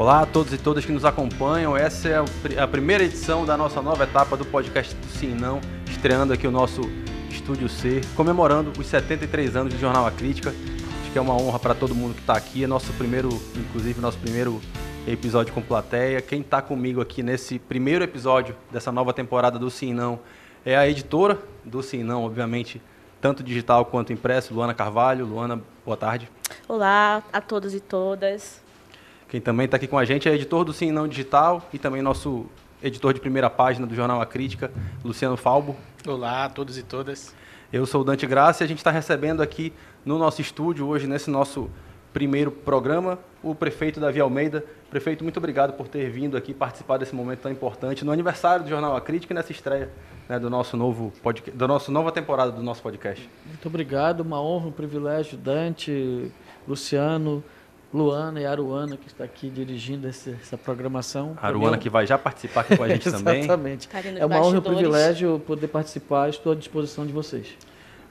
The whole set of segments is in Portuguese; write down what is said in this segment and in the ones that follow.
Olá a todos e todas que nos acompanham. Essa é a primeira edição da nossa nova etapa do podcast do Sim Não, estreando aqui o nosso Estúdio C, comemorando os 73 anos do Jornal A Crítica. Acho que é uma honra para todo mundo que está aqui. É nosso primeiro, inclusive, nosso primeiro episódio com plateia. Quem está comigo aqui nesse primeiro episódio dessa nova temporada do Sim Não é a editora do Sim Não, obviamente, tanto digital quanto impresso, Luana Carvalho. Luana, boa tarde. Olá a todos e todas. Quem também está aqui com a gente é editor do Sim Não Digital e também nosso editor de primeira página do Jornal A Crítica, Luciano Falbo. Olá a todos e todas. Eu sou o Dante Graça e a gente está recebendo aqui no nosso estúdio, hoje, nesse nosso primeiro programa, o prefeito Davi Almeida. Prefeito, muito obrigado por ter vindo aqui participar desse momento tão importante no aniversário do Jornal A Crítica e nessa estreia né, do nosso novo podcast, da nossa nova temporada do nosso podcast. Muito obrigado, uma honra, um privilégio, Dante, Luciano, Luana e Aruana, que está aqui dirigindo esse, essa programação. Aruana, que vai já participar aqui com a gente também. Exatamente. Tá é uma honra e um privilégio poder participar, estou à disposição de vocês.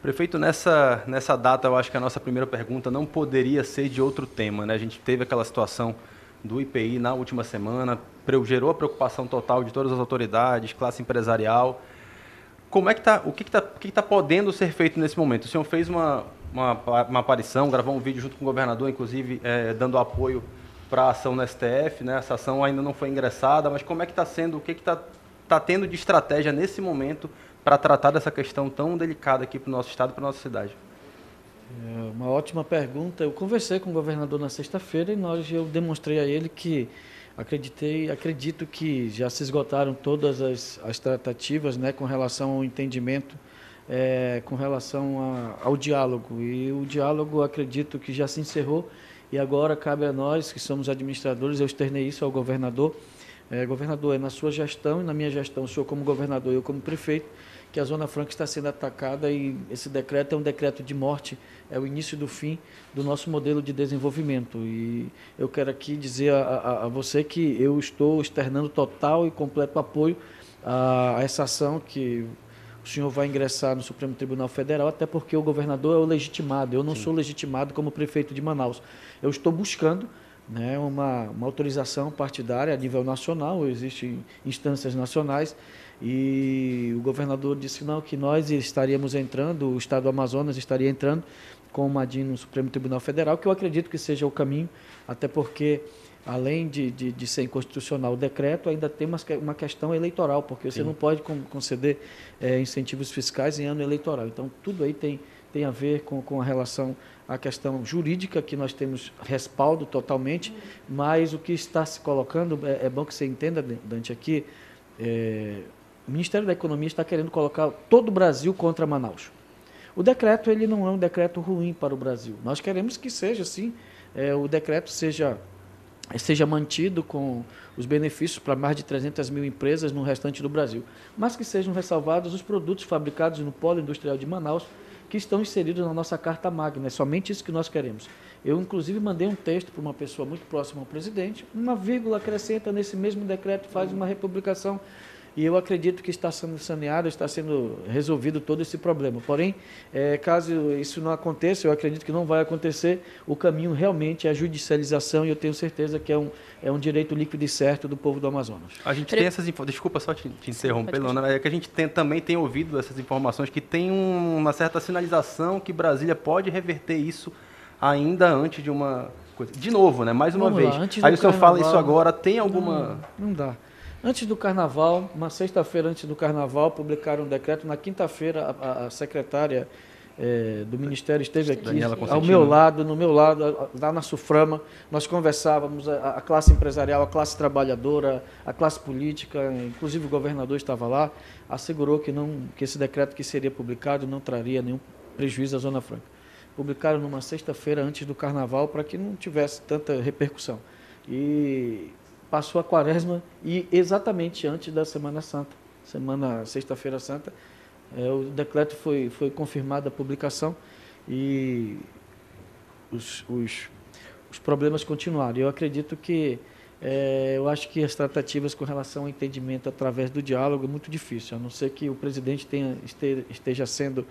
Prefeito, nessa, nessa data, eu acho que a nossa primeira pergunta não poderia ser de outro tema. Né? A gente teve aquela situação do IPI na última semana, gerou a preocupação total de todas as autoridades, classe empresarial. Como é que tá, o que está que tá podendo ser feito nesse momento? O senhor fez uma, uma, uma aparição, gravou um vídeo junto com o governador, inclusive é, dando apoio para a ação no STF. Né? Essa ação ainda não foi ingressada, mas como é que está sendo, o que está tá tendo de estratégia nesse momento para tratar dessa questão tão delicada aqui para o nosso estado e para a nossa cidade? É uma ótima pergunta. Eu conversei com o governador na sexta-feira e nós eu demonstrei a ele que acreditei, acredito que já se esgotaram todas as, as tratativas, né, com relação ao entendimento, é, com relação a, ao diálogo. E o diálogo, acredito que já se encerrou e agora cabe a nós que somos administradores. Eu externei isso ao governador. É, governador, é na sua gestão e na minha gestão, o senhor como governador, eu como prefeito, que a Zona Franca está sendo atacada e esse decreto é um decreto de morte, é o início do fim do nosso modelo de desenvolvimento. E eu quero aqui dizer a, a, a você que eu estou externando total e completo apoio a, a essa ação que o senhor vai ingressar no Supremo Tribunal Federal, até porque o governador é o legitimado. Eu não Sim. sou legitimado como prefeito de Manaus. Eu estou buscando né, uma, uma autorização partidária a nível nacional, existem instâncias nacionais e o governador disse não, que nós estaríamos entrando, o Estado do Amazonas estaria entrando com o Madin no Supremo Tribunal Federal, que eu acredito que seja o caminho, até porque, além de, de, de ser inconstitucional o decreto, ainda tem uma, uma questão eleitoral, porque você Sim. não pode conceder é, incentivos fiscais em ano eleitoral. Então, tudo aí tem, tem a ver com, com a relação à questão jurídica, que nós temos respaldo totalmente, mas o que está se colocando, é, é bom que você entenda, Dante, aqui, é, o Ministério da Economia está querendo colocar todo o Brasil contra Manaus. O decreto ele não é um decreto ruim para o Brasil. Nós queremos que seja assim, o decreto seja seja mantido com os benefícios para mais de 300 mil empresas no restante do Brasil, mas que sejam ressalvados os produtos fabricados no polo industrial de Manaus que estão inseridos na nossa carta magna. É somente isso que nós queremos. Eu, inclusive, mandei um texto para uma pessoa muito próxima ao presidente, uma vírgula acrescenta nesse mesmo decreto, faz uma republicação e eu acredito que está sendo saneado, está sendo resolvido todo esse problema. Porém, é, caso isso não aconteça, eu acredito que não vai acontecer, o caminho realmente é a judicialização e eu tenho certeza que é um, é um direito líquido e certo do povo do Amazonas. A gente tem essas informações, desculpa só te, te interromper, Lona, é que a gente tem, também tem ouvido essas informações que tem um, uma certa sinalização que Brasília pode reverter isso ainda antes de uma coisa. De novo, né? Mais uma Vamos vez. Lá, Aí o senhor fala isso agora, tem alguma. Não, não dá. Antes do carnaval, uma sexta-feira antes do carnaval, publicaram um decreto. Na quinta-feira, a, a, secretária é, do Ministério esteve aqui ao meu lado, no meu lado, lá na Suframa. Nós conversávamos, a, a, classe empresarial, a classe trabalhadora, a classe política, inclusive o governador estava lá, assegurou que, não, que esse decreto que seria publicado não traria nenhum prejuízo à Zona Franca. Publicaram numa sexta-feira antes do carnaval para que não tivesse tanta repercussão. E passou a quaresma e exatamente antes da Semana Santa, semana sexta-feira santa, é, o decreto foi, foi confirmada a publicação e os, os, os problemas continuaram. Eu acredito que, é, eu acho que as tratativas com relação ao entendimento através do diálogo é muito difícil, a não ser que o presidente tenha, esteja sendo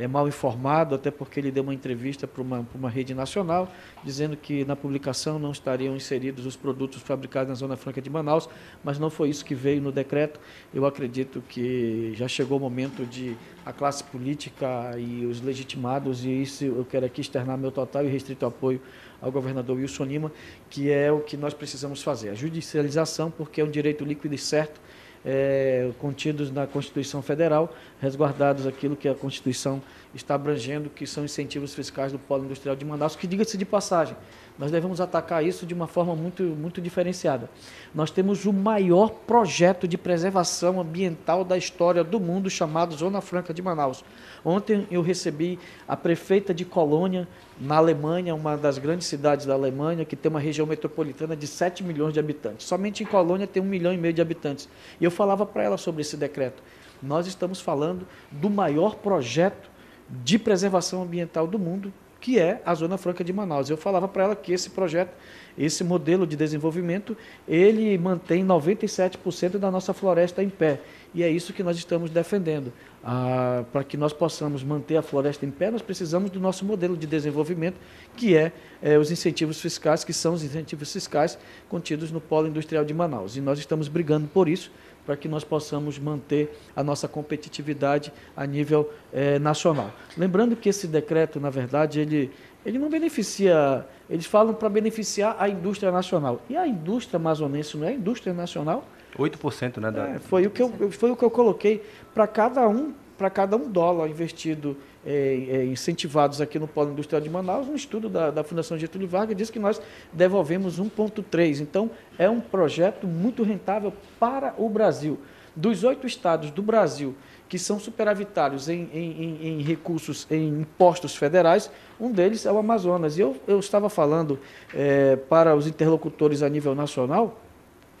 é, mal informado, até porque ele deu uma entrevista para uma, uma rede nacional, dizendo que na publicação não estariam inseridos os produtos fabricados na Zona Franca de Manaus, mas não foi isso que veio no decreto. Eu acredito que já chegou o momento de a classe política e os legitimados, e isso eu quero aqui externar meu total e restrito apoio ao governador Wilson Lima, que é o que nós precisamos fazer. A judicialização, porque é um direito líquido e certo, é, contidos na Constituição Federal, resguardados aquilo que a Constituição está abrangendo, que são incentivos fiscais do Polo Industrial de Manaus, que diga-se de passagem, nós devemos atacar isso de uma forma muito, muito diferenciada. Nós temos o maior projeto de preservação ambiental da história do mundo, chamado Zona Franca de Manaus. Ontem eu recebi a prefeita de Colônia, na Alemanha, uma das grandes cidades da Alemanha, que tem uma região metropolitana de 7 milhões de habitantes. Somente em Colônia tem um milhão e meio de habitantes. E eu falava para ela sobre esse decreto. Nós estamos falando do maior projeto de preservação ambiental do mundo, que é a Zona Franca de Manaus. Eu falava para ela que esse projeto, esse modelo de desenvolvimento, ele mantém 97% da nossa floresta em pé. E é isso que nós estamos defendendo. Ah, para que nós possamos manter a floresta em pé, nós precisamos do nosso modelo de desenvolvimento, que é, é os incentivos fiscais, que são os incentivos fiscais contidos no Polo Industrial de Manaus. E nós estamos brigando por isso, para que nós possamos manter a nossa competitividade a nível é, nacional. Lembrando que esse decreto, na verdade, ele, ele não beneficia, eles falam para beneficiar a indústria nacional. E a indústria amazonense não é indústria nacional? 8%, né? Da... É, foi, o que eu, foi o que eu coloquei para cada um para cada um dólar investido, é, é, incentivados aqui no Polo Industrial de Manaus, um estudo da, da Fundação Getúlio Vargas diz que nós devolvemos 1,3. Então, é um projeto muito rentável para o Brasil. Dos oito estados do Brasil que são superavitários em, em, em, recursos, em impostos federais, um deles é o Amazonas. E eu, eu estava falando é, para os interlocutores a nível nacional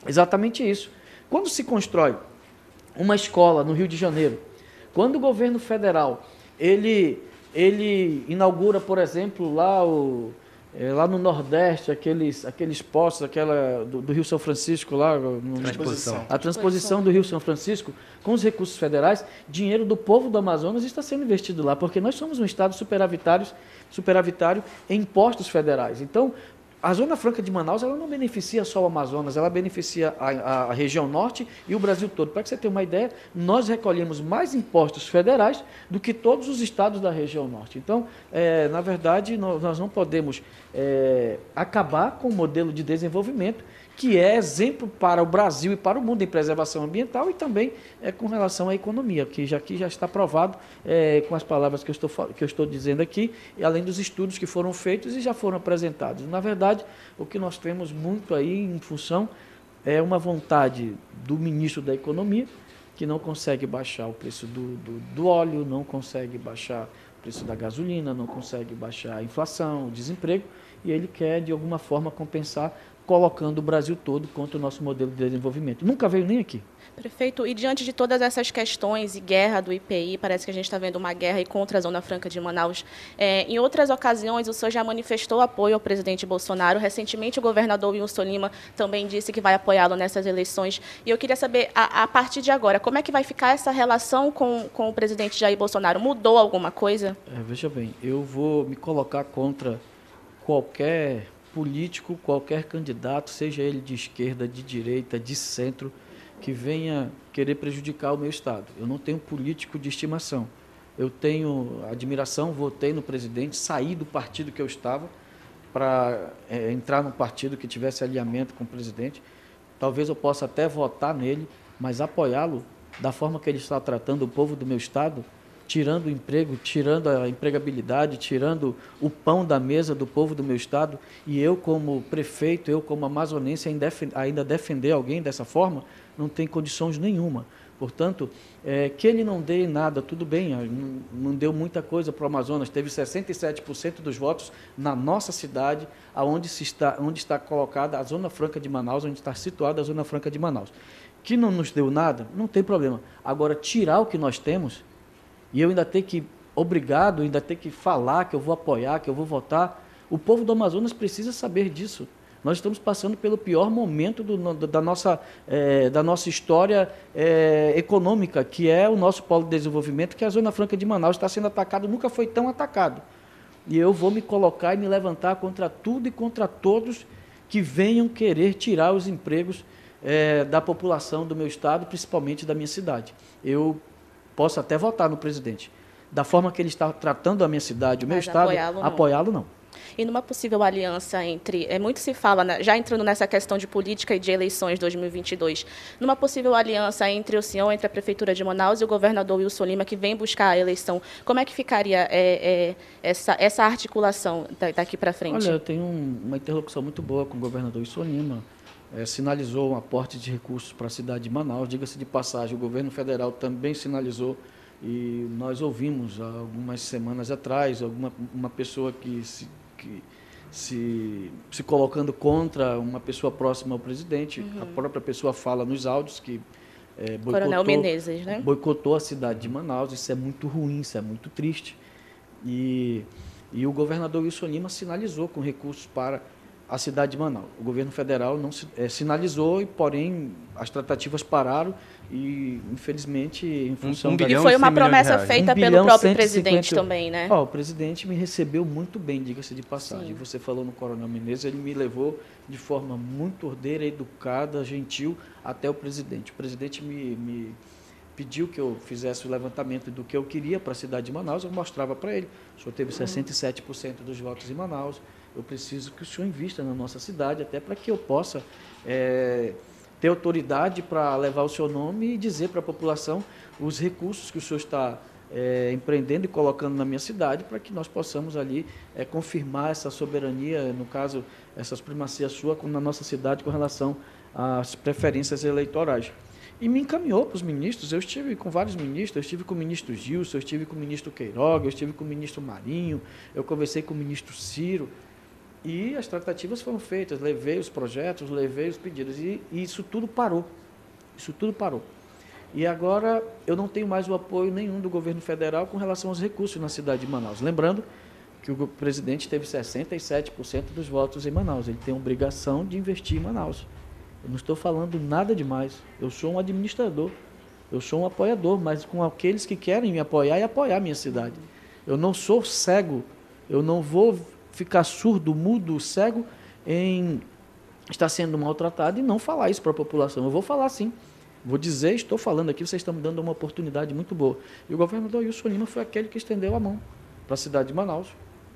exatamente isso. Quando se constrói uma escola no Rio de Janeiro, quando o governo federal ele, ele inaugura, por exemplo, lá, o, é, lá no Nordeste, aqueles, aqueles postos aquela, do, do Rio São Francisco, lá, no, transposição. a transposição do Rio São Francisco, com os recursos federais, dinheiro do povo do Amazonas está sendo investido lá, porque nós somos um estado superavitário, superavitário em impostos federais. Então, a Zona Franca de Manaus ela não beneficia só o Amazonas, ela beneficia a, a, a região norte e o Brasil todo. Para que você tenha uma ideia, nós recolhemos mais impostos federais do que todos os estados da região norte. Então, é, na verdade, nós, nós não podemos é, acabar com o modelo de desenvolvimento que é exemplo para o Brasil e para o mundo em preservação ambiental e também é, com relação à economia, que já, aqui já está provado é, com as palavras que eu, estou, que eu estou dizendo aqui, e além dos estudos que foram feitos e já foram apresentados. Na verdade, o que nós temos muito aí em função é uma vontade do ministro da Economia, que não consegue baixar o preço do, do, do óleo, não consegue baixar o preço da gasolina, não consegue baixar a inflação, o desemprego, e ele quer, de alguma forma, compensar colocando o Brasil todo contra o nosso modelo de desenvolvimento. Nunca veio nem aqui. Prefeito, e diante de todas essas questões e guerra do IPI, parece que a gente está vendo uma guerra contra a Zona Franca de Manaus. É, em outras ocasiões, o senhor já manifestou apoio ao presidente Bolsonaro. Recentemente, o governador Wilson Lima também disse que vai apoiá-lo nessas eleições. E eu queria saber, a, a, partir de agora, como é que vai ficar essa relação com, com o presidente Jair Bolsonaro? Mudou alguma coisa? É, veja bem, eu vou me colocar contra qualquer político, qualquer candidato, seja ele de esquerda, de direita, de centro, que venha querer prejudicar o meu Estado. Eu não tenho político de estimação. Eu tenho admiração, votei no presidente, saí do partido que eu estava para é, entrar num partido que tivesse alinhamento com o presidente. Talvez eu possa até votar nele, mas apoiá-lo da forma que ele está tratando o povo do meu Estado, tirando o emprego, tirando a empregabilidade, tirando o pão da mesa do povo do meu estado, e eu como prefeito, eu como amazonense ainda defender alguém dessa forma, não tem condições nenhuma. Portanto, é, que ele não dê nada, tudo bem, não, deu muita coisa para o Amazonas, teve 67% dos votos na nossa cidade, se está, onde está colocada a Zona Franca de Manaus, onde está situada a Zona Franca de Manaus. Que não nos deu nada, não tem problema. Agora, tirar o que nós temos, e eu ainda ter que, obrigado, ainda ter que falar que eu vou apoiar, que eu vou votar. O povo do Amazonas precisa saber disso. Nós estamos passando pelo pior momento do, da, nossa, é, da nossa história é, econômica, que é o nosso polo de desenvolvimento, que é a Zona Franca de Manaus está sendo atacado, nunca foi tão atacado. E eu vou me colocar e me levantar contra tudo e contra todos que venham querer tirar os empregos é, da população do meu estado, principalmente da minha cidade. Eu posso até votar no presidente. Da forma que ele está tratando a minha cidade, o meu estado, apoiá-lo não. Apoiá não e numa possível aliança entre, é muito se fala, né, já entrando nessa questão de política e de eleições 2022, numa possível aliança entre o senhor, entre a prefeitura de Manaus e o governador Wilson Lima, que vem buscar a eleição, como é que ficaria é, é, essa, essa articulação daqui para frente? Olha, eu tenho uma interlocução muito boa com o governador Wilson Lima. É, sinalizou um aporte de recursos para a cidade de Manaus. Diga-se de passagem, o governo federal também sinalizou e nós ouvimos algumas semanas atrás alguma uma pessoa que se que se, se colocando contra uma pessoa próxima ao presidente. Uhum. A própria pessoa fala nos áudios que é, boicotou, Coronel Menezes, né? boicotou a cidade de Manaus. Isso é muito ruim, isso é muito triste. E, e o governador Wilson Lima sinalizou com recursos para a cidade de Manaus. O governo federal não é, sinalizou, porém as tratativas pararam e, infelizmente, em função um, um da... E foi uma promessa feita um pelo próprio presidente também, né? Oh, o presidente me recebeu muito bem, diga-se de passagem. Sim. Você falou no Coronel Menezes, ele me levou de forma muito ordeira, educada, gentil, até o presidente. O presidente me, me pediu que eu fizesse o levantamento do que eu queria para a cidade de Manaus, eu mostrava para ele. O senhor teve 67% dos votos em Manaus, eu preciso que o senhor invista na nossa cidade, até para que eu possa é, ter autoridade para levar o seu nome e dizer para a população os recursos que o senhor está é, empreendendo e colocando na minha cidade para que nós possamos ali é, confirmar essa soberania, no caso, essas primacias sua na nossa cidade com relação às preferências eleitorais. E me encaminhou para os ministros. Eu estive com vários ministros, eu estive com o ministro Gilson, eu estive com o ministro Queiroga, eu estive com o ministro Marinho, eu conversei com o ministro Ciro. E as tratativas foram feitas, levei os projetos, levei os pedidos. E, e, isso tudo parou. Isso tudo parou. E agora eu não tenho mais o apoio nenhum do governo federal com relação aos recursos na cidade de Manaus. Lembrando que o presidente teve 67% dos votos em Manaus. Ele tem obrigação de investir em Manaus. Eu não estou falando nada demais. Eu sou um administrador. Eu sou um apoiador, mas com aqueles que querem me apoiar e apoiar a minha cidade. Eu não sou cego. Eu não vou ficar surdo, mudo, cego em estar sendo maltratado e não falar isso para a população. Eu vou falar sim. Vou dizer, estou falando aqui, vocês estão me dando uma oportunidade muito boa. E o governador Wilson Lima foi aquele que estendeu a mão para a cidade de Manaus.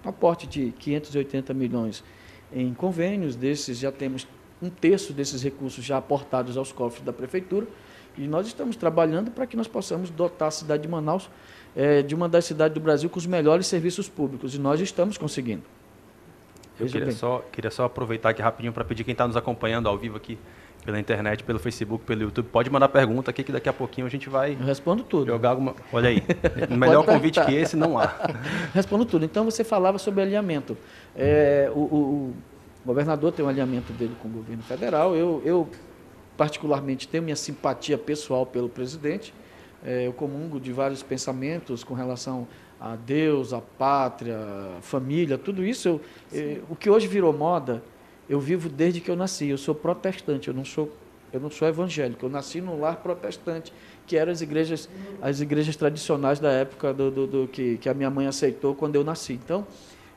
Um aporte de 580 milhões em convênios, desses já temos um terço desses recursos já aportados aos cofres da prefeitura. E nós estamos trabalhando para que nós possamos dotar a cidade de Manaus é, de uma das cidades do Brasil com os melhores serviços públicos. E nós estamos conseguindo. Eu queria só, queria só aproveitar aqui rapidinho para pedir quem está nos acompanhando ao vivo aqui pela internet, pelo Facebook, pelo YouTube, pode mandar pergunta aqui que daqui a pouquinho a gente vai. Eu respondo tudo. Jogar alguma. Olha aí. Melhor convite que esse não há. respondo tudo. Então você falava sobre alinhamento. É, o, o, o, governador tem um alinhamento dele com o governo federal. Eu, eu particularmente tenho minha simpatia pessoal pelo presidente. É, eu comungo de vários pensamentos com relação a Deus, a pátria, a família, tudo isso. Eu, eu, o que hoje virou moda, eu vivo desde que eu nasci. Eu sou protestante, eu não sou, eu não sou evangélico. Eu nasci num lar protestante, que eram as igrejas, as igrejas tradicionais da época do, do, do que, que a minha mãe aceitou quando eu nasci. Então,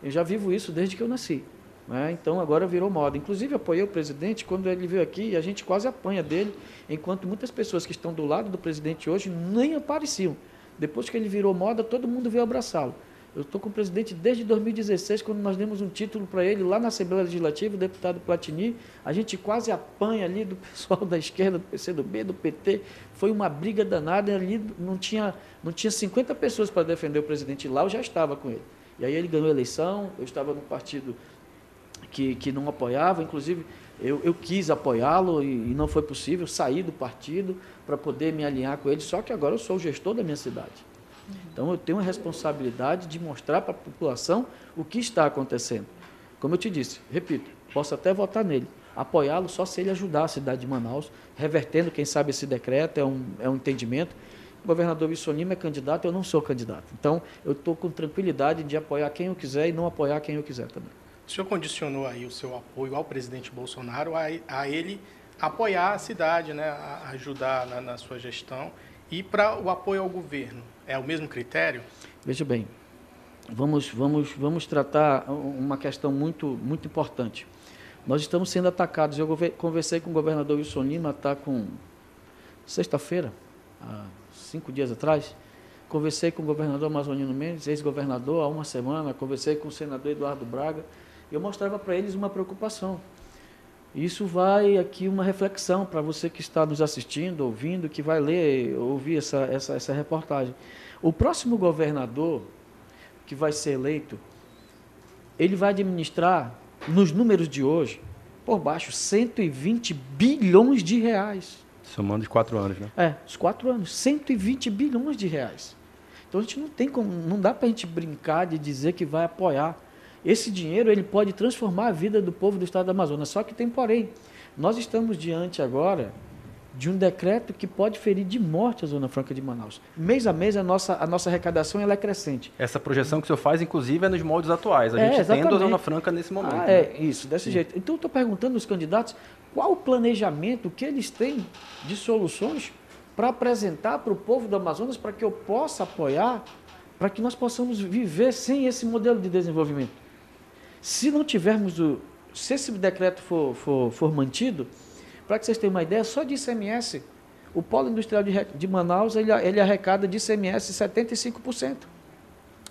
eu já vivo isso desde que eu nasci. Né? Então agora virou moda. Inclusive apoiei o presidente quando ele veio aqui e a gente quase apanha dele, enquanto muitas pessoas que estão do lado do presidente hoje nem apareciam. Depois que ele virou moda, todo mundo veio abraçá-lo. Eu estou com o presidente desde 2016, quando nós demos um título para ele lá na Assembleia Legislativa, o deputado Platini. A gente quase apanha ali do pessoal da esquerda, do PCdoB, do PT. Foi uma briga danada. Ali não tinha, não tinha 50 pessoas para defender o presidente lá, eu já estava com ele. E aí ele ganhou a eleição, eu estava no partido que, que não apoiava, inclusive eu, eu quis apoiá-lo e, e, não foi possível, saí do partido para poder me alinhar com ele, só que agora eu sou o gestor da minha cidade. Então eu tenho a responsabilidade de mostrar para a população o que está acontecendo. Como eu te disse, repito, posso até votar nele, apoiá-lo só se ele ajudar a cidade de Manaus, revertendo, quem sabe, esse decreto, é um, é um entendimento. O governador Wilson Lima é candidato, eu não sou candidato. Então, eu estou com tranquilidade de apoiar quem eu quiser e não apoiar quem eu quiser também. O senhor condicionou aí o seu apoio ao presidente Bolsonaro a, a ele apoiar a cidade, né, a ajudar na, na sua gestão. E para o apoio ao governo, é o mesmo critério? Veja bem, vamos, vamos, vamos tratar uma questão muito, muito importante. Nós estamos sendo atacados. Eu conversei com o governador Wilson Lima, está com sexta-feira, há cinco dias atrás. Conversei com o governador Amazonino Mendes, ex-governador, há uma semana. Conversei com o senador Eduardo Braga. Eu mostrava para eles uma preocupação. Isso vai aqui uma reflexão para você que está nos assistindo, ouvindo, que vai ler, ouvir essa, essa, essa reportagem. O próximo governador que vai ser eleito, ele vai administrar, nos números de hoje, por baixo, 120 bilhões de reais. Somando de quatro anos, né? É, os quatro anos, 120 bilhões de reais. Então a gente não tem como, não dá para a gente brincar de dizer que vai apoiar. Esse dinheiro ele pode transformar a vida do povo do estado do Amazonas. Só que tem porém. Nós estamos diante agora de um decreto que pode ferir de morte a Zona Franca de Manaus. Mês a mês, a nossa, a nossa arrecadação ela é crescente. Essa projeção que o senhor faz, inclusive, é nos moldes atuais. A é, gente exatamente. a Zona Franca nesse momento. Ah, é, né? isso, desse Sim. jeito. Então, eu estou perguntando aos candidatos qual o planejamento que eles têm de soluções para apresentar para o povo do Amazonas para que eu possa apoiar, para que nós possamos viver sem esse modelo de desenvolvimento. Se não tivermos o. Se esse decreto for, for, for mantido, para que vocês tenham uma ideia, só de ICMS, o polo industrial de, de Manaus, ele, ele arrecada de ICMS 75%.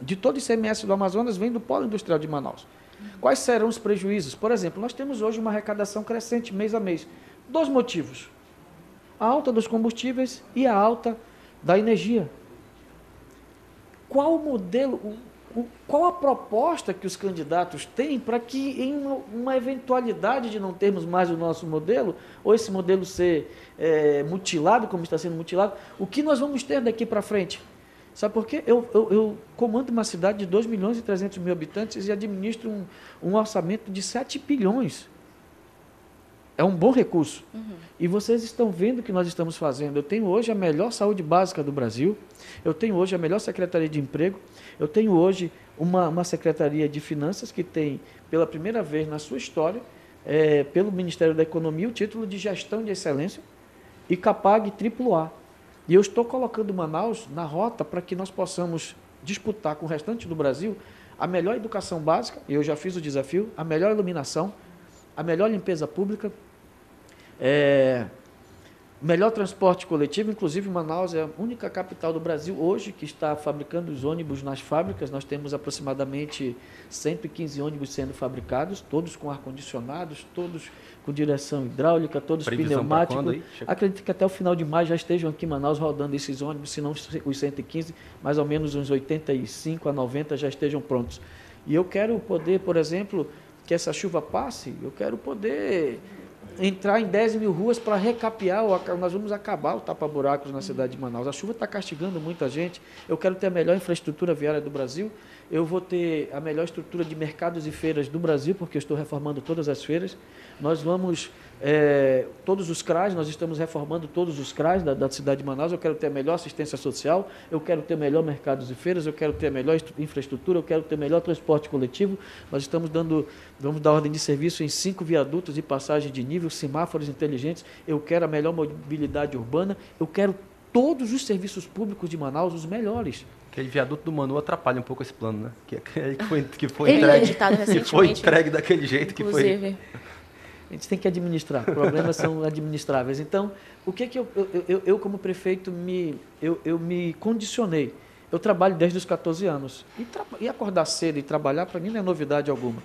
De todo o ICMS do Amazonas vem do polo industrial de Manaus. Quais serão os prejuízos? Por exemplo, nós temos hoje uma arrecadação crescente mês a mês. Dois motivos. A alta dos combustíveis e a alta da energia. Qual o modelo, qual a proposta que os candidatos têm para que, em uma, uma, eventualidade de não termos mais o nosso modelo, ou esse modelo ser é, mutilado, como está sendo mutilado, o que nós vamos ter daqui para frente? Sabe por quê? Eu, eu, eu, comando uma cidade de 2 milhões e 300 mil habitantes e administro um, um orçamento de 7 bilhões. É um bom recurso. Uhum. E vocês estão vendo o que nós estamos fazendo. Eu tenho hoje a melhor saúde básica do Brasil, eu tenho hoje a melhor secretaria de emprego, eu tenho hoje uma, uma secretaria de finanças que tem, pela primeira vez na sua história, é, pelo Ministério da Economia, o título de gestão de excelência e CAPAG AAA. E eu estou colocando Manaus na rota para que nós possamos disputar com o restante do Brasil a melhor educação básica, e eu já fiz o desafio, a melhor iluminação, a melhor limpeza pública, é, melhor transporte coletivo, inclusive Manaus é a única capital do Brasil hoje que está fabricando os ônibus nas fábricas. Nós temos aproximadamente 115 ônibus sendo fabricados, todos com ar-condicionados, todos com direção hidráulica, todos Previsão pneumáticos. Acredito que até o final de maio já estejam aqui em Manaus rodando esses ônibus, se não os 115, mais ou menos uns 85 a 90 já estejam prontos. E eu quero poder, por exemplo, que essa chuva passe, eu quero poder entrar em 10 mil ruas para recapear, nós vamos acabar o tapa-buracos na cidade de Manaus. A chuva está castigando muita gente. Eu quero ter a melhor infraestrutura viária do Brasil. Eu vou ter a melhor estrutura de mercados e feiras do Brasil, porque eu estou reformando todas as feiras. Nós vamos é, todos os CRAs, nós estamos reformando todos os CRAs da, da, cidade de Manaus. Eu quero ter a melhor assistência social, eu quero ter melhor mercados e feiras, eu quero ter a melhor infraestrutura, eu quero ter melhor transporte coletivo. Nós estamos dando, vamos dar ordem de serviço em cinco viadutos e passagem de nível, semáforos inteligentes. Eu quero a melhor mobilidade urbana, eu quero todos os serviços públicos de Manaus, os melhores. Aquele viaduto do Manu atrapalha um pouco esse plano, né? Que, que foi, que foi entregue, que foi entregue daquele jeito inclusive. que foi. A gente tem que administrar. Problemas são administráveis. Então, o que que eu, eu, eu, eu como prefeito, me, eu, eu me condicionei? Eu trabalho desde os 14 anos. E, e acordar cedo e trabalhar, para mim, não é novidade alguma.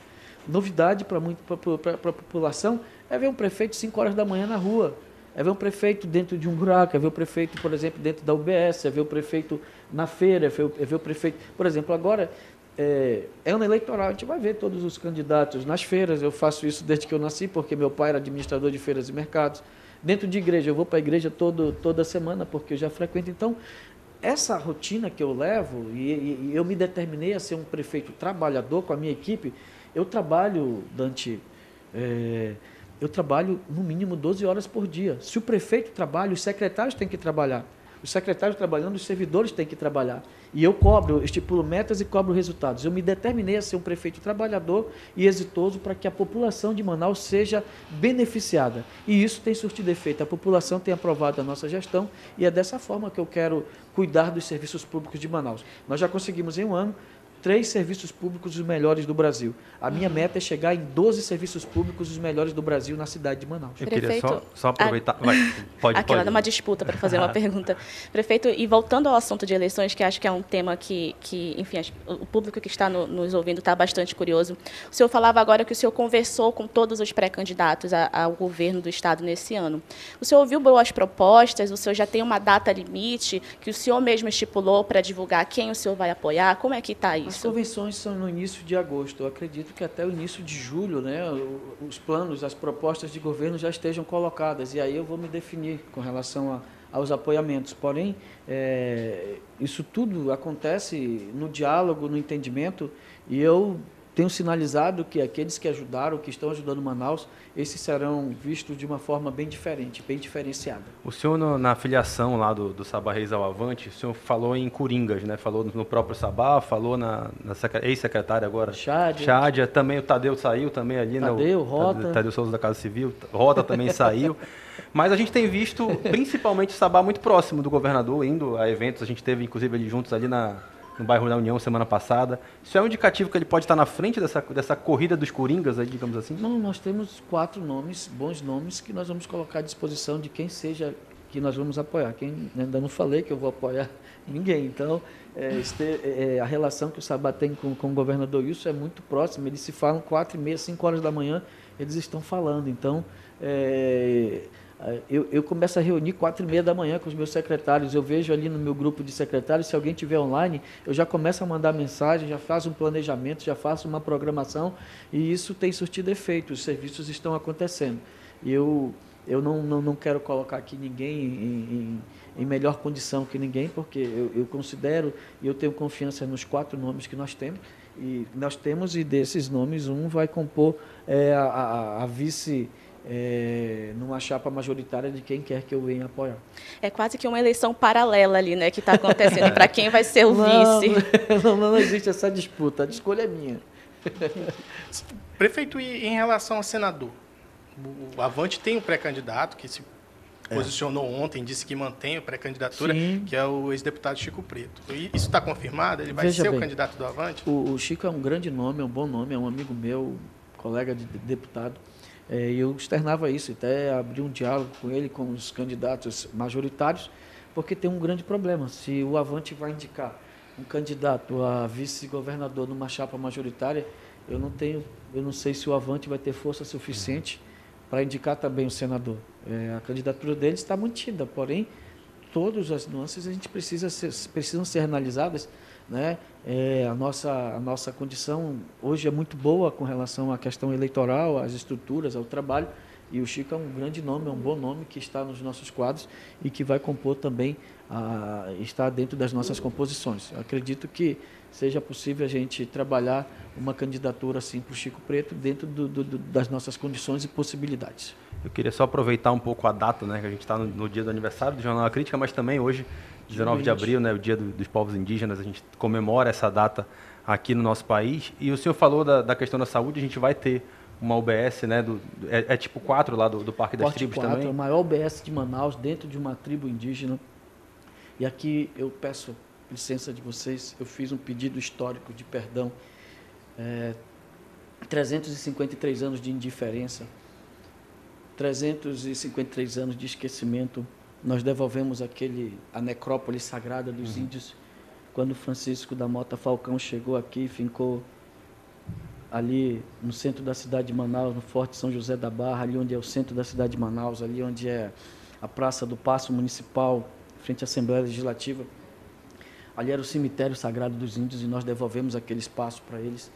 Novidade para a população é ver um prefeito 5 horas da manhã na rua. É ver um prefeito dentro de um buraco, é ver o prefeito, por exemplo, dentro da UBS, é ver o prefeito na feira, é ver, é ver o prefeito. Por exemplo, agora é, é ano eleitoral, a gente vai ver todos os candidatos nas feiras. Eu faço isso desde que eu nasci, porque meu pai era administrador de feiras e mercados. Dentro de igreja, eu vou para a igreja todo, toda semana, porque eu já frequento. Então, essa rotina que eu levo, e, e eu me determinei a ser um prefeito trabalhador com a minha equipe, eu trabalho, Dante, é, eu trabalho no mínimo 12 horas por dia. Se o prefeito trabalha, os secretários têm que trabalhar. Os secretários trabalhando, os servidores têm que trabalhar. E eu cobro, estipulo metas e cobro resultados. Eu me determinei a ser um prefeito trabalhador e exitoso para que a população de Manaus seja beneficiada. E isso tem surtido efeito. A população tem aprovado a nossa gestão e é dessa forma que eu quero cuidar dos serviços públicos de Manaus. Nós já conseguimos em um ano três serviços públicos os melhores do Brasil. A minha meta é chegar em 12 serviços públicos os melhores do Brasil na cidade de Manaus. Eu Prefeito, queria só, só aproveitar. A... Vai, pode, Aquela pode. uma disputa para fazer uma pergunta. Prefeito, e voltando ao assunto de eleições, que acho que é um tema que, que enfim, o público que está no, nos ouvindo está bastante curioso. O senhor falava agora que o senhor conversou com todos os pré-candidatos ao governo do Estado nesse ano. O senhor ouviu boas propostas? O senhor já tem uma data limite que o senhor mesmo estipulou para divulgar quem o senhor vai apoiar? Como é que está isso? As convenções são no início de agosto. Eu acredito que até o início de julho, né, os planos, as propostas de governo já estejam colocadas. E aí eu vou me definir com relação a, aos apoiamentos. Porém, é, isso tudo acontece no diálogo, no entendimento. E eu tenho sinalizado que aqueles que ajudaram, que estão ajudando Manaus, esses serão vistos de uma forma bem diferente, bem diferenciada. O senhor, no, na filiação lá do, do Sabá Reis ao Avante, o senhor falou em Coringas, né? Falou no próprio Sabá, falou na, na ex-secretária agora. Chádia. Chádia, também o Tadeu saiu também ali. Tadeu, no, Rota. Tadeu Souza da Casa Civil, Rota também saiu. Mas a gente tem visto, principalmente o Sabá muito próximo do governador, indo a eventos, a gente teve inclusive ali juntos ali na no bairro da União semana passada. Isso é um indicativo que ele pode estar na frente dessa, dessa corrida dos Coringas, aí, digamos assim? Não, nós temos quatro nomes, bons nomes, que nós vamos colocar à disposição de quem seja que nós vamos apoiar. Quem ainda não falei que eu vou apoiar ninguém. Então, é, este, é, a relação que o Sabá tem com, com o governador Wilson é muito próxima. Eles se falam quatro e meia, cinco horas da manhã, eles estão falando. Então, é, eu, eu, começo a reunir quatro e meia da manhã com os meus secretários. Eu vejo ali no meu grupo de secretários, se alguém tiver online, eu já começo a mandar mensagem, já faço um planejamento, já faço uma programação e isso tem surtido efeito. Os serviços estão acontecendo. Eu, eu não, não, não quero colocar aqui ninguém em, em, em melhor condição que ninguém, porque eu, eu considero e eu tenho confiança nos quatro nomes que nós temos. E nós temos, e desses nomes, um vai compor é, a, a, a vice é, numa chapa majoritária de quem quer que eu venha apoiar. É quase que uma eleição paralela ali, né, que está acontecendo para quem vai ser o não, vice. Não, não, existe essa disputa, a escolha é minha. Prefeito, e em relação ao senador? O Avante tem um pré-candidato que se é. posicionou ontem, disse que mantém a pré-candidatura, que é o ex-deputado Chico Preto. Isso está confirmado? Ele vai Veja ser bem, o candidato do Avante? O, o Chico é um grande nome, é um bom nome, é um amigo meu, colega de deputado. É, eu externava isso, até abri um diálogo com ele, com os candidatos majoritários, porque tem um grande problema. Se o Avante vai indicar um candidato a vice-governador numa chapa majoritária, eu não tenho, eu não sei se o Avante vai ter força suficiente para indicar também o senador. É, a candidatura dele está mantida, porém todas as nuances a gente precisa ser, precisam ser analisadas né? É, a, nossa, a nossa condição hoje é muito boa com relação à questão eleitoral, às estruturas, ao trabalho. E o Chico é um grande nome, é um bom nome que está nos nossos quadros e que vai compor também, a, está dentro das nossas composições. Eu acredito que seja possível a gente trabalhar uma candidatura assim para o Chico Preto dentro do, do, do, das nossas condições e possibilidades. Eu queria só aproveitar um pouco a data, né, que a gente está no, no, dia do aniversário do Jornal da Crítica, mas também hoje 19 de abril, né, o Dia do, dos Povos Indígenas, a gente comemora essa data aqui no nosso país. E o senhor falou da, da questão da saúde, a gente vai ter uma UBS, né, do, é, é tipo 4 lá do, do Parque das Tribos 4, também? É o maior UBS de Manaus, dentro de uma tribo indígena. E aqui eu peço licença de vocês, eu fiz um pedido histórico de perdão. É, 353 anos de indiferença, 353 anos de esquecimento, nós devolvemos aquele a necrópole sagrada dos uhum. índios quando Francisco da Mota Falcão chegou aqui, ficou ali no centro da cidade de Manaus, no Forte São José da Barra, ali onde é o centro da cidade de Manaus, ali onde é a Praça do Paço Municipal, frente à Assembleia Legislativa. Ali era o cemitério sagrado dos índios e nós devolvemos aquele espaço para eles.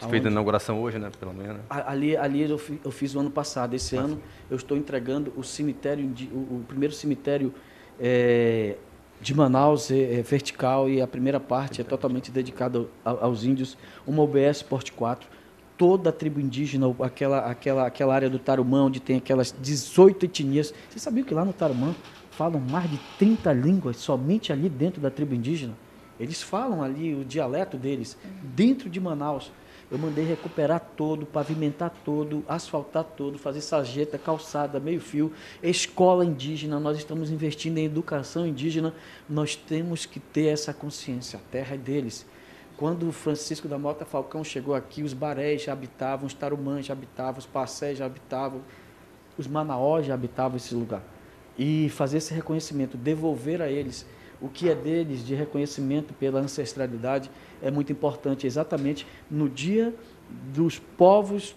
Você fez a inauguração hoje, né? Pelo menos. Ali, ali eu, fiz, eu fiz o ano passado. Esse Nossa. ano eu estou entregando o cemitério, o, o primeiro cemitério é, de Manaus é, é, vertical e a primeira parte é totalmente dedicada aos índios. Uma UBS Porte 4. Toda a tribo indígena, aquela, aquela, aquela área do Tarumã, onde tem aquelas 18 etnias. Você sabia que lá no Tarumã falam mais de 30 línguas somente ali dentro da tribo indígena. Eles falam ali o dialeto deles, dentro de Manaus. Eu mandei recuperar todo, pavimentar todo, asfaltar todo, fazer sarjeta, calçada, meio-fio, escola indígena. Nós estamos investindo em educação indígena. Nós temos que ter essa consciência. A terra é deles. Quando Francisco da Mota Falcão chegou aqui, os barés já habitavam, os tarumãs já habitavam, os passés já habitavam, os manaós já habitavam esse lugar. E fazer esse reconhecimento, devolver a eles o que é deles de reconhecimento pela ancestralidade é muito importante, exatamente no dia dos povos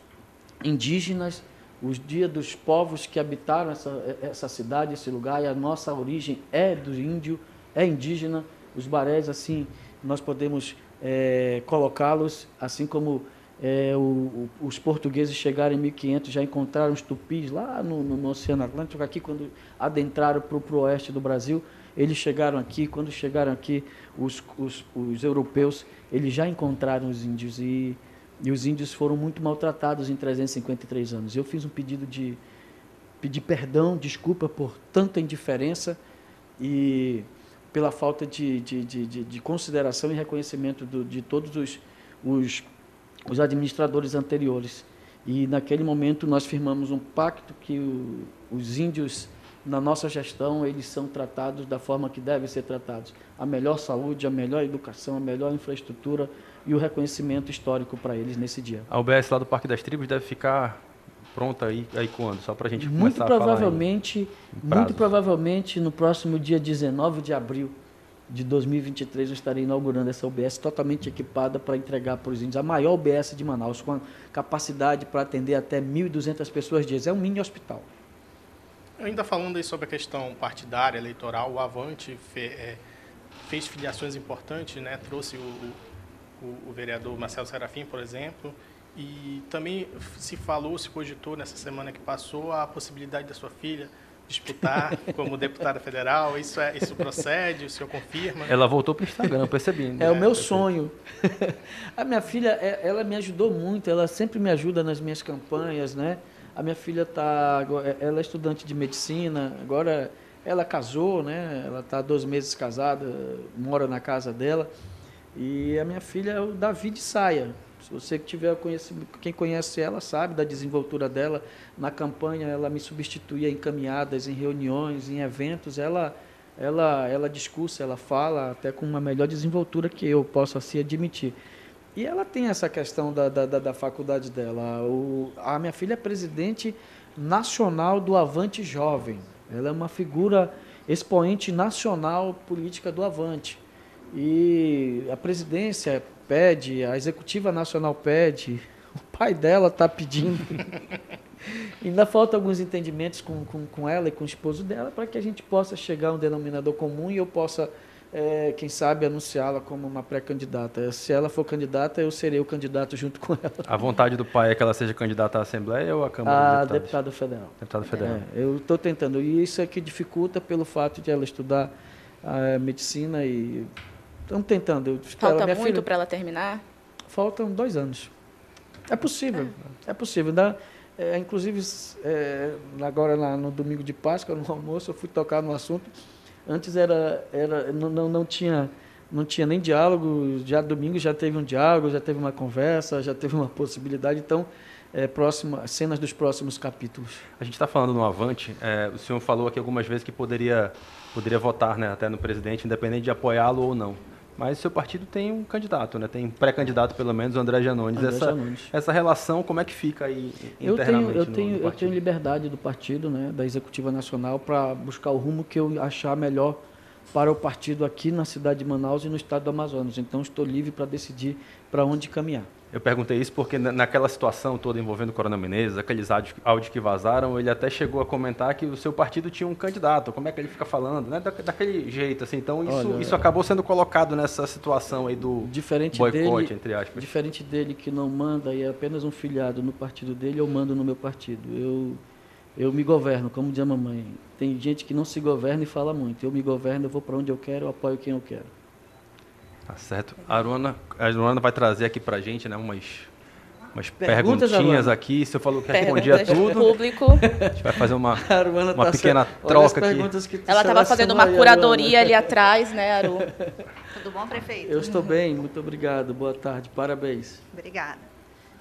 indígenas, os dias dos povos que habitaram essa, essa cidade, esse lugar, e a nossa origem é do índio, é indígena. Os barés, assim, nós podemos é, colocá-los, assim como é, o, o, os portugueses chegaram em 1500, já encontraram os tupis lá no, no, no Oceano Atlântico, aqui quando adentraram para o oeste do Brasil, eles chegaram aqui, quando chegaram aqui, os, os, os europeus, eles já encontraram os índios e, e os índios foram muito maltratados em 353 anos. Eu fiz um pedido de pedir perdão, desculpa por tanta indiferença e pela falta de, de, de, de consideração e reconhecimento do, de todos os, os, os administradores anteriores. E naquele momento nós firmamos um pacto que o, os índios na nossa gestão, eles são tratados da forma que devem ser tratados. A melhor saúde, a melhor educação, a melhor infraestrutura e o reconhecimento histórico para eles nesse dia. A UBS lá do Parque das Tribos deve ficar pronta aí, aí quando? Só para a gente muito começar provavelmente, a falar Muito provavelmente no próximo dia 19 de abril de 2023 eu estarei inaugurando essa UBS totalmente equipada para entregar para os índios a maior UBS de Manaus, com capacidade para atender até 1.200 pessoas dias. É um mini hospital. Ainda falando aí sobre a questão partidária, eleitoral, o Avante fe, é, fez filiações importantes, né? trouxe o, o, o, vereador Marcelo Serafim, por exemplo, e também se falou, se cogitou nessa semana que passou a possibilidade da sua filha disputar como deputada federal. Isso, é, isso procede? O senhor confirma? Ela voltou para o Instagram, percebi. Né? É o meu sonho. a minha filha, é, ela me ajudou muito, ela sempre me ajuda nas minhas campanhas, né? A minha filha está, ela é estudante de medicina, agora ela casou, né? Ela está dois meses casada, mora na casa dela. E a minha filha é o Davi de Saia. Se você tiver conhecimento, quem conhece ela sabe da desenvoltura dela. Na campanha ela me substituía em caminhadas, em reuniões, em eventos. Ela, ela, ela discursa, ela fala até com uma melhor desenvoltura que eu posso assim admitir. E ela tem essa questão da, da, da faculdade dela. O, a minha filha é presidente nacional do Avante Jovem. Ela é uma figura expoente nacional política do Avante. E a presidência pede, a executiva nacional pede, o pai dela está pedindo. Ainda falta alguns entendimentos com, com, com ela e com o esposo dela para que a gente possa chegar a um denominador comum e eu possa é, quem sabe, anunciá-la como uma pré-candidata. Se ela for candidata, eu serei o candidato junto com ela. A vontade do pai é que ela seja candidata à Assembleia ou à Câmara a dos Deputados? deputada federal. Deputada federal. É, eu estou tentando. E isso é que dificulta pelo fato de ela estudar a medicina e... Estamos tentando. Falta ela, muito para ela terminar? Faltam dois anos. É possível. É, é possível. Dá, é, inclusive, é, agora no domingo de Páscoa, no almoço, eu fui tocar no assunto Antes era, era não, não, não tinha não tinha nem diálogo, já domingo já teve um diálogo, já teve uma conversa, já teve uma possibilidade. Então, é, próxima, cenas dos próximos capítulos. A gente está falando no Avante, é, o senhor falou aqui algumas vezes que poderia, poderia votar né, até no presidente, independente de apoiá-lo ou não. Mas seu partido tem um candidato, né? Tem pré-candidato, pelo menos, o André Janones. André essa, Janones. essa relação, como é que fica aí eu tenho, eu tenho, eu tenho liberdade do partido, né, da Executiva Nacional, para buscar o rumo que eu achar melhor para o partido aqui na cidade de Manaus e no estado do Amazonas. Então, estou livre para decidir para onde caminhar. Eu perguntei isso porque naquela situação toda envolvendo o Coronel Menezes, aqueles áudios que vazaram, ele até chegou a comentar que o seu partido tinha um candidato. Como é que ele fica falando, né? Da, daquele jeito, assim. Então isso, Olha, isso acabou sendo colocado nessa situação aí do diferente boicote, dele, entre aspas. Diferente dele que não manda e é apenas um filiado no partido dele, eu mando no meu partido. Eu eu me governo, como diz a mamãe. Tem gente que não se governa e fala muito. Eu me governo, eu vou para onde eu quero, eu apoio quem eu quero. Tá certo. A Aruna, a Aruna vai trazer aqui para a gente né, umas, umas perguntas, perguntinhas aqui. O senhor falou que respondia tudo. público. A gente vai fazer uma, uma tá pequena troca aqui. Ela estava fazendo uma curadoria ali atrás, né, Aru? Tudo bom, prefeito? Eu estou bem, muito obrigado. Boa tarde, parabéns. Obrigada.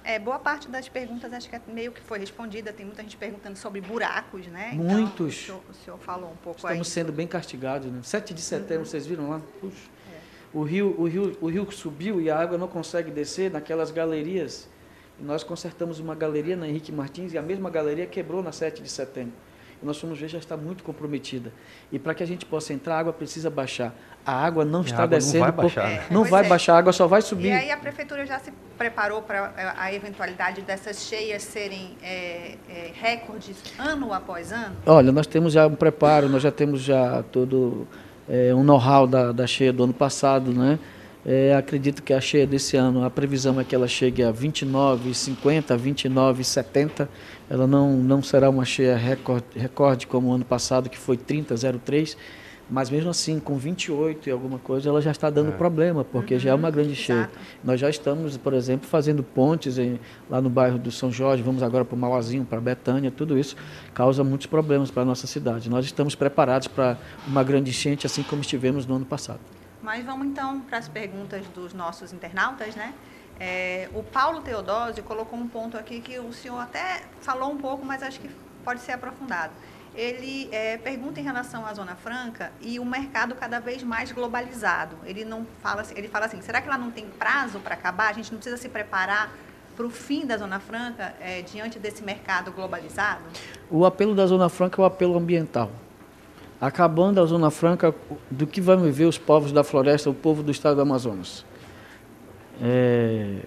É, boa parte das perguntas acho que é meio que foi respondida. Tem muita gente perguntando sobre buracos, né? Então, Muitos. Então, o, senhor, o senhor falou um pouco Estamos aí. sendo bem castigados, né? 7 de setembro, uhum. vocês viram lá? Puxa. O, rio, o, rio, o rio subiu e a água não consegue descer naquelas galerias. E nós consertamos uma galeria na Henrique Martins e a mesma galeria quebrou na 7 de setembro. E nós fomos ver, já está muito comprometida. E para que a gente possa entrar, a água precisa baixar. A água não está água descendo. Não vai baixar. Né? Não vai é. baixar, a água só vai subir. E aí a prefeitura já se preparou para é, a eventualidade dessas cheias serem é, é, recordes ano após ano? Olha, nós temos já um preparo, nós já temos já todo é, um know-how da, da cheia do ano passado, né? É, acredito que a cheia desse ano, a previsão é que ela chegue a 29,50, 29,70. Ela não, não será uma cheia recorde, recorde como o ano passado, que foi 30,03. Mas mesmo assim, com 28 e alguma coisa, ela já está dando é. problema, porque uhum, já é uma grande cheia. Nós já estamos, por exemplo, fazendo pontes em, lá no bairro do São Jorge, vamos agora para o Mauazinho, para Betânia, tudo isso causa muitos problemas para a nossa cidade. Nós estamos preparados para uma grande enchente, assim como estivemos no ano passado. Mas vamos então para as perguntas dos nossos internautas, né? É, o Paulo Teodósio colocou um ponto aqui que o senhor até falou um pouco, mas acho que pode ser aprofundado. Ele é, pergunta em relação à Zona Franca e o mercado cada vez mais globalizado. Ele não fala, ele fala assim: será que ela não tem prazo para acabar? A gente não precisa se preparar para o fim da Zona Franca é, diante desse mercado globalizado? O apelo da Zona Franca é o apelo ambiental acabando a Zona Franca, do que vão viver os povos da floresta, o povo do estado do Amazonas. É,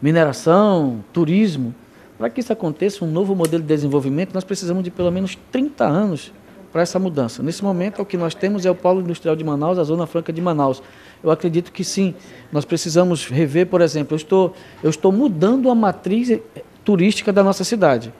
mineração, turismo. Para que isso aconteça, um novo modelo de desenvolvimento, nós precisamos de pelo menos 30 anos para essa mudança. Nesse momento, o que nós temos é o Polo Industrial de Manaus, a Zona Franca de Manaus. Eu acredito que sim, nós precisamos rever, por exemplo, eu estou, eu estou mudando a matriz turística da nossa cidade.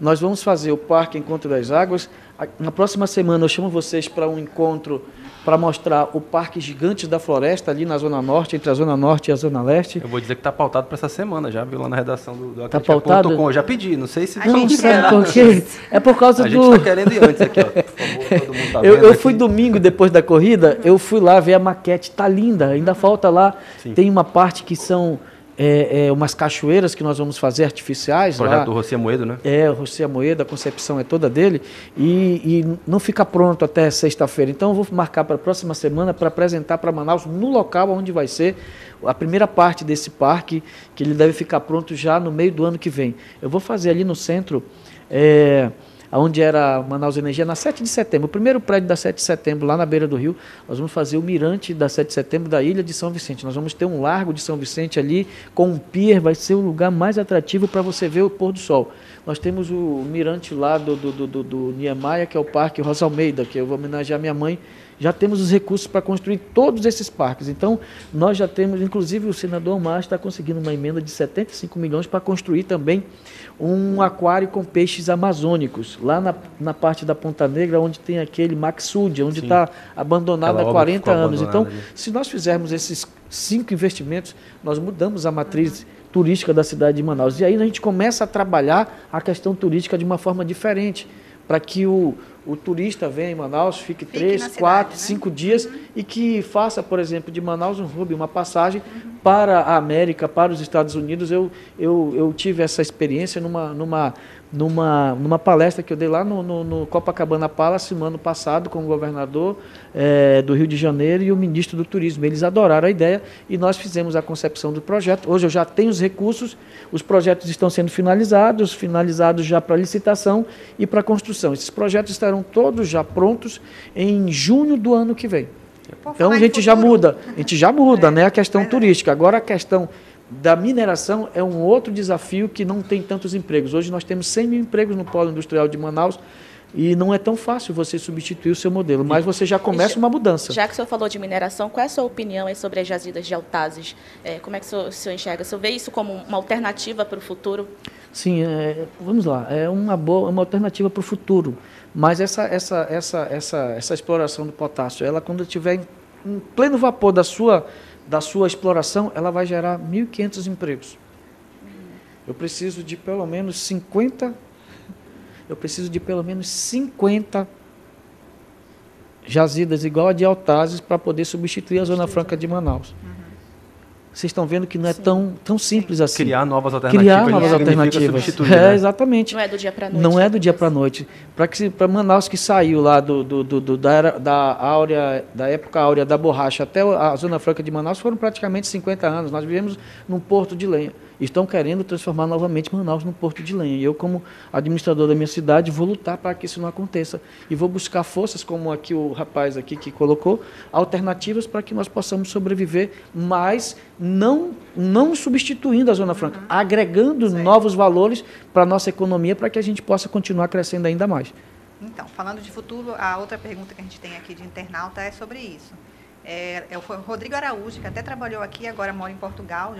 Nós vamos fazer o Parque Encontro das Águas na próxima semana eu chamo vocês para um encontro para mostrar o Parque Gigantes da Floresta ali na Zona Norte, entre a Zona Norte e a Zona Leste. Eu vou dizer que está pautado para essa semana, já viu lá na redação do, do Tá pautado? Com, já pedi, não sei se não, sabe por quê? É por causa a do... A gente está querendo ir antes aqui, ó. Por favor, todo mundo tá eu, eu fui domingo depois da corrida, eu fui lá ver a maquete, tá linda, ainda falta lá, Sim. tem uma parte que são é, é, umas cachoeiras que nós vamos fazer artificiais. Projeto lá. Rocia Moedo, né? É, o Rocia Moedo, a concepção é toda dele. E, e não fica pronto até sexta-feira. Então eu vou marcar para a próxima semana para apresentar para Manaus no local onde vai ser a primeira parte desse parque, que ele deve ficar pronto já no meio do ano que vem. Eu vou fazer ali no centro. É, onde era Manaus Energia, na 7 de setembro, o primeiro prédio da 7 de setembro, lá na beira do rio, nós vamos fazer o mirante da 7 de setembro da ilha de São Vicente. Nós vamos ter um largo de São Vicente ali, com um pier, vai ser o lugar mais atrativo para você ver o pôr do sol. Nós temos o mirante lá do, do, do, do Niemeyer, que é o Parque Rosa Almeida, que eu vou homenagear minha mãe, já temos os recursos para construir todos esses parques. Então, nós já temos, inclusive o senador Omar está conseguindo uma emenda de 75 milhões para construir também um aquário com peixes amazônicos, lá na, na parte da Ponta Negra, onde tem aquele Maxud, onde está abandonado Aquela há 40 anos. Então, ali. se nós fizermos esses cinco investimentos, nós mudamos a matriz turística da cidade de Manaus. E aí a gente começa a trabalhar a questão turística de uma forma diferente, para que o, o turista venha em Manaus, fique, fique três, quatro, cidade, né? cinco dias uhum. e que faça, por exemplo, de Manaus um hub, uma passagem uhum. para a América, para os Estados Unidos. Eu, eu, eu tive essa experiência numa, numa, numa, numa palestra que eu dei lá no, no, no Copacabana Palace no ano passado com o governador é, do Rio de Janeiro e o ministro do Turismo. Eles adoraram a ideia e nós fizemos a concepção do projeto. Hoje eu já tenho os recursos, os projetos estão sendo finalizados, finalizados já para licitação e para construção. Esses projetos estarão todos já prontos em junho do ano que vem. Então a gente já muda, a gente já muda, é, né, a questão turística. Agora a questão da mineração é um outro desafio que não tem tantos empregos. Hoje nós temos 100 mil empregos no polo industrial de Manaus e não é tão fácil você substituir o seu modelo, mas você já começa uma mudança. Já que o senhor falou de mineração, qual é a sua opinião sobre as jazidas de altazes? É, como é que o senhor, o senhor enxerga? O senhor vê isso como uma alternativa para o futuro? Sim, é, vamos lá, é uma boa, uma alternativa para o futuro. Mas essa, essa, essa, essa, essa exploração do potássio, ela quando estiver em, em pleno vapor da sua da sua exploração, ela vai gerar 1.500 empregos. eu preciso de pelo menos 50 eu preciso de pelo menos 50 jazidas igual a de Altazes para poder substituir a Zona Franca de Manaus. Vocês estão vendo que não é tão, tão simples assim. Criar novas alternativas. Criar novas alternativas. É, né? exatamente. Não é do dia para noite. Não é do dia para noite. Para Manaus que saiu lá do, do, do, do, da, da, áurea, da época áurea da borracha até a Zona Franca de Manaus foram praticamente 50 anos. Nós vivemos num porto de lenha estão querendo transformar novamente Manaus num porto de lenha. E eu, como administrador da minha cidade, vou lutar para que isso não aconteça. E vou buscar forças, como aqui o rapaz aqui que colocou, alternativas para que nós possamos sobreviver, mas não, não substituindo a Zona Franca, uhum. agregando Sim. novos valores para a nossa economia, para que a gente possa continuar crescendo ainda mais. Então, falando de futuro, a outra pergunta que a gente tem aqui de internauta é sobre isso. É, é o Rodrigo Araújo, que até trabalhou aqui, agora mora em Portugal,